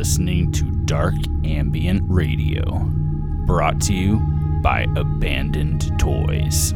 listening to Dark Ambient Radio, brought to you by Abandoned Toys.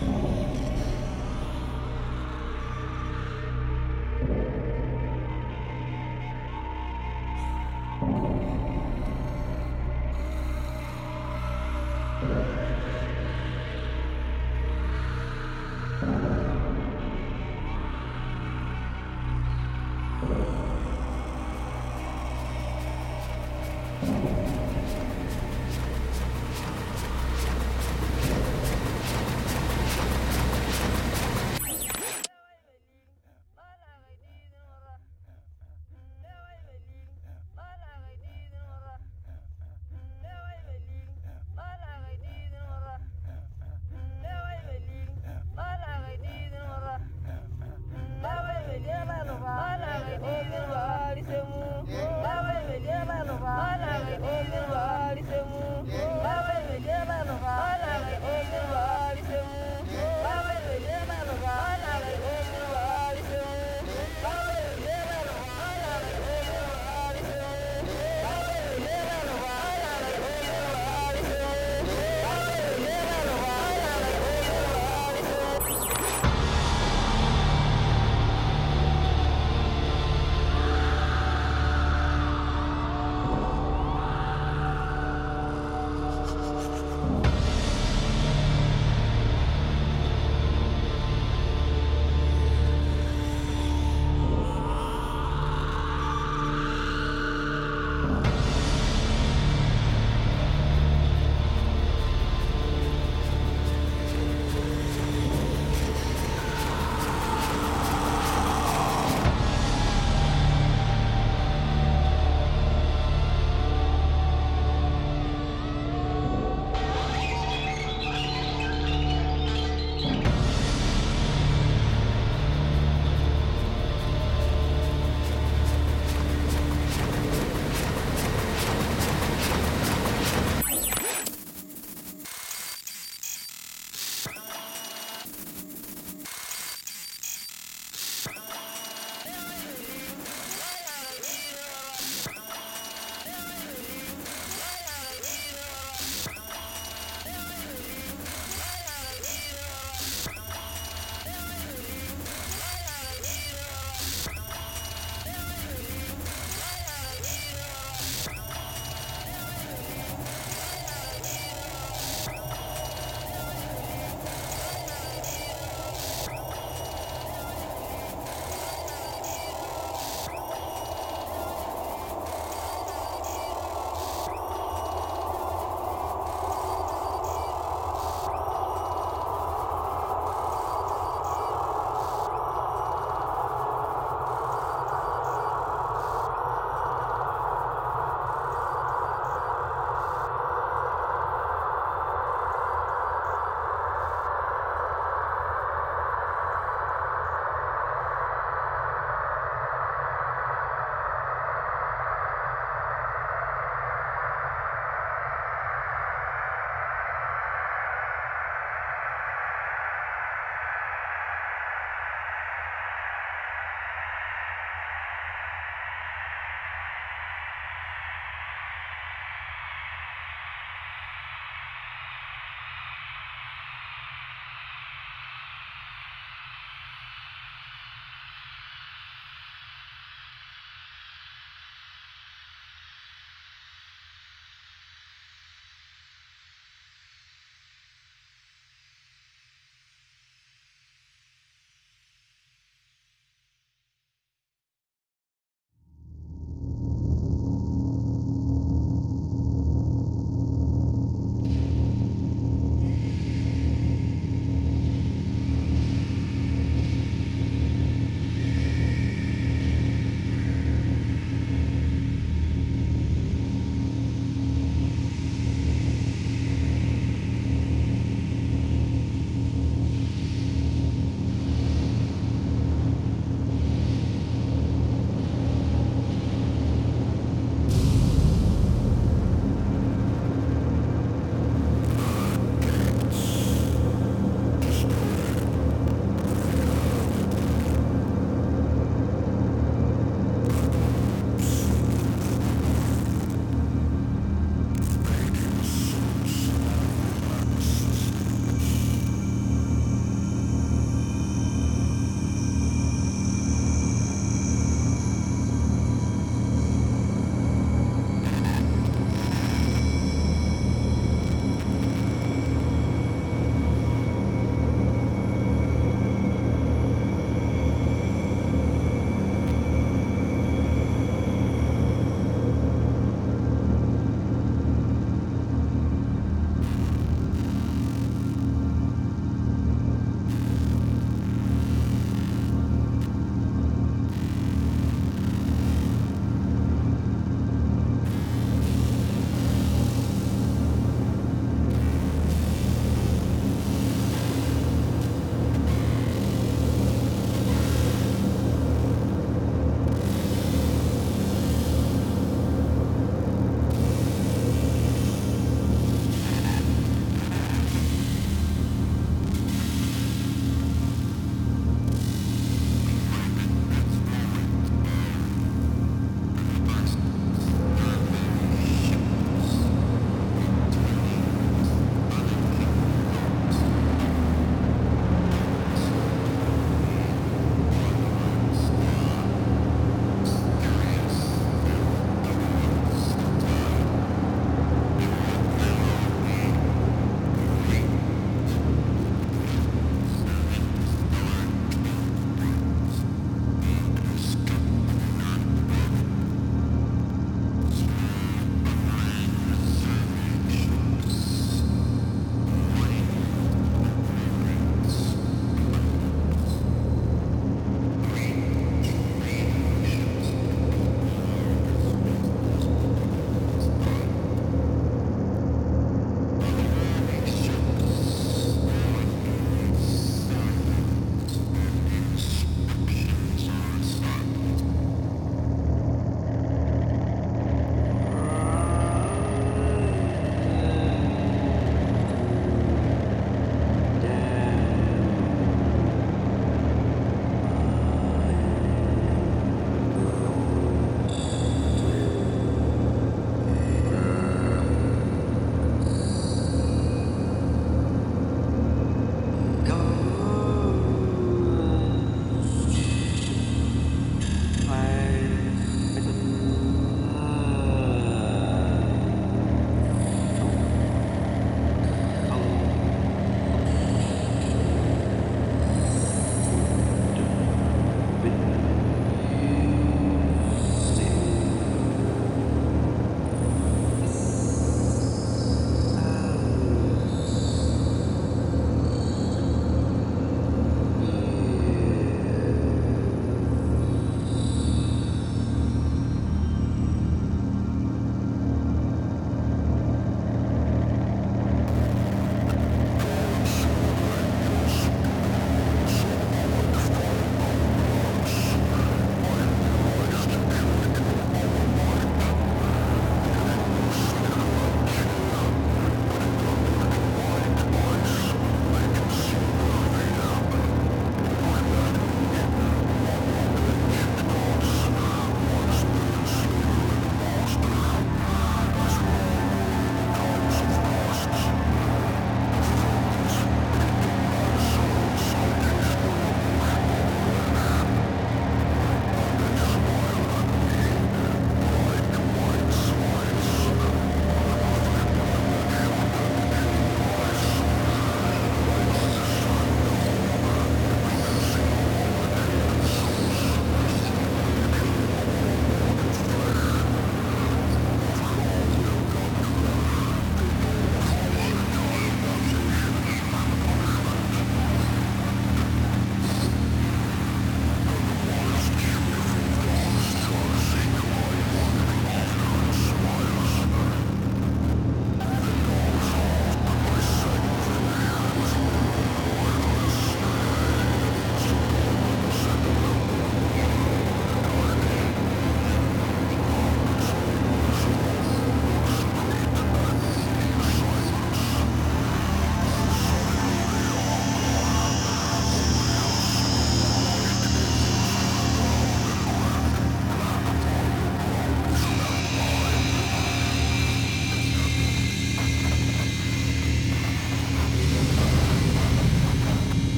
好。